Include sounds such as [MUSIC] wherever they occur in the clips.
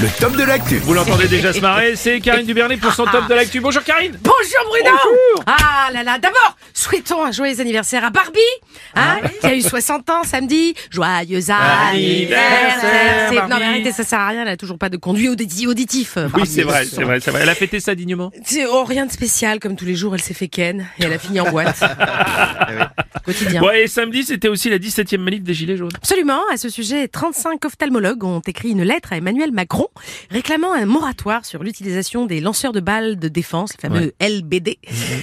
le top de l'actu. Vous l'entendez déjà se marrer, c'est Karine Dubernet pour son top de l'actu. Bonjour Karine Bonjour Bruno Bonjour. Ah là là, d'abord, souhaitons un joyeux anniversaire à Barbie, hein, qui a eu 60 ans samedi. Joyeux anniversaire C'est- Non mais arrêtez, ça sert à rien, elle a toujours pas de conduit auditi- auditif. euh, Oui, Barbie. c'est vrai, c'est vrai, c'est vrai. Elle a fêté ça dignement. C'est oh, rien de spécial, comme tous les jours, elle s'est fait ken et elle a fini en boîte. [LAUGHS] Quotidien. Ouais, et samedi, c'était aussi la 17e manif des Gilets jaunes. Absolument. À ce sujet, 35 ophtalmologues ont écrit une lettre à Emmanuel Macron réclamant un moratoire sur l'utilisation des lanceurs de balles de défense, les fameux LBD,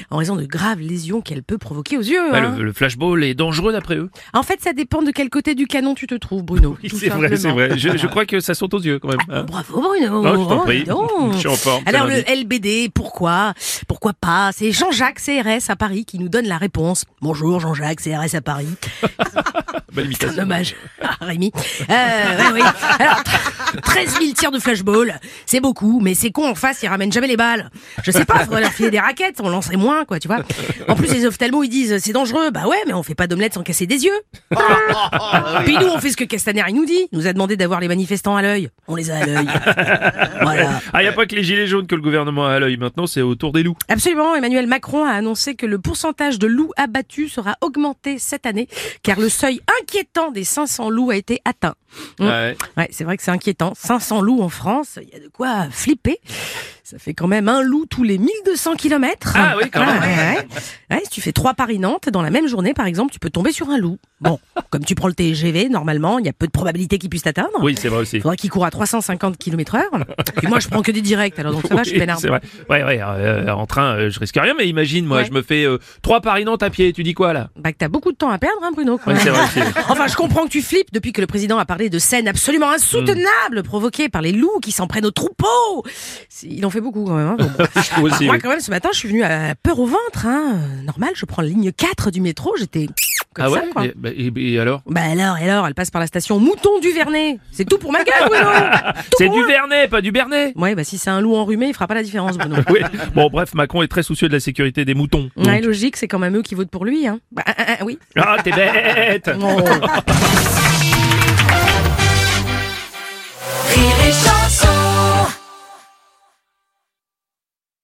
en raison de graves lésions qu'elle peut provoquer aux yeux. Hein. le, le flashball est dangereux d'après eux. En fait, ça dépend de quel côté du canon tu te trouves, Bruno. Oui, c'est vrai, c'est vrai. Je, je [LAUGHS] crois que ça saute aux yeux quand même. hein. Bravo Bruno. Non, je t'en prie. dis donc. Je suis en forme, Alors le LBD, pourquoi? Pourquoi pas? C'est Jean-Jacques CRS à Paris qui nous donne la réponse. Bonjour Jean-Jacques CRS à Paris. [LAUGHS] Belle imitation. Dommage. Ah, Rémi. Euh, ouais, oui. Alors, tr- 13 000 tirs de flashball, c'est beaucoup, mais c'est con en face, ils ramènent jamais les balles. Je sais pas, faudrait leur filer des raquettes, on lancerait moins, quoi, tu vois. En plus, les ophtalmos, ils disent, c'est dangereux. Bah ouais, mais on fait pas d'omelette sans casser des yeux. Puis nous, on fait ce que Castaner, il nous dit. Il nous a demandé d'avoir les manifestants à l'œil. On les a à l'œil. Voilà. Ah, y a pas que les Gilets jaunes que le gouvernement a à l'œil. Maintenant, c'est autour des loups. Absolument, Emmanuel Macron a annoncé que le pourcentage de loups abattus sera augmenté cette année, car le seuil inquiétant des 500 loups a été atteint. Mm. Ouais. Ouais, c'est vrai que c'est inquiétant. 500 loups en France, il y a de quoi flipper. Ça fait quand même un loup tous les 1200 kilomètres. Ah oui, quand même. Ouais, ouais. Ouais, si tu fais trois Paris-Nantes, dans la même journée, par exemple, tu peux tomber sur un loup. Bon, [LAUGHS] comme tu prends le TGV, normalement, il y a peu de probabilité qu'il puisse t'atteindre. Oui, c'est vrai aussi. Faudrait qu'il court à 350 km heure. Puis moi, je prends que des directs, alors donc ça va, je suis peinard. c'est vrai. Ouais, ouais. euh, en train, euh, je risque rien, mais imagine, moi, je me fais euh, trois Paris-Nantes à pied. Tu dis quoi là? Bah que t'as beaucoup de temps à perdre, hein, Bruno. c'est vrai aussi. [LAUGHS] Enfin, je comprends que tu flippes depuis que le président a parlé de scènes absolument insoutenables provoquées par les loups qui s'en prennent aux troupeaux. C'est- Il en fait beaucoup quand même. hein. Bon, bon. [LAUGHS] Je trouve aussi. Moi, oui. quand même, ce matin, je suis venue à peur au ventre. Hein. Normal, je prends la ligne 4 du métro. J'étais comme Ah ça, ouais quoi. et, bah, et- et alors? Bah alors, et alors, elle passe par la station Mouton du Vernet. C'est tout pour ma gueule, Bruno. [LAUGHS] C'est du Vernet, pas du Bernet. Ouais, bah si c'est un loup enrhumé, il fera pas la différence, Bruno. [LAUGHS] Oui. Bon, bref, Macron est très soucieux de la sécurité des moutons. Ouais, logique, c'est quand même eux qui votent pour lui. Hein. Bah, ah, ah, ah, oui. Ah, t'es bête Oh.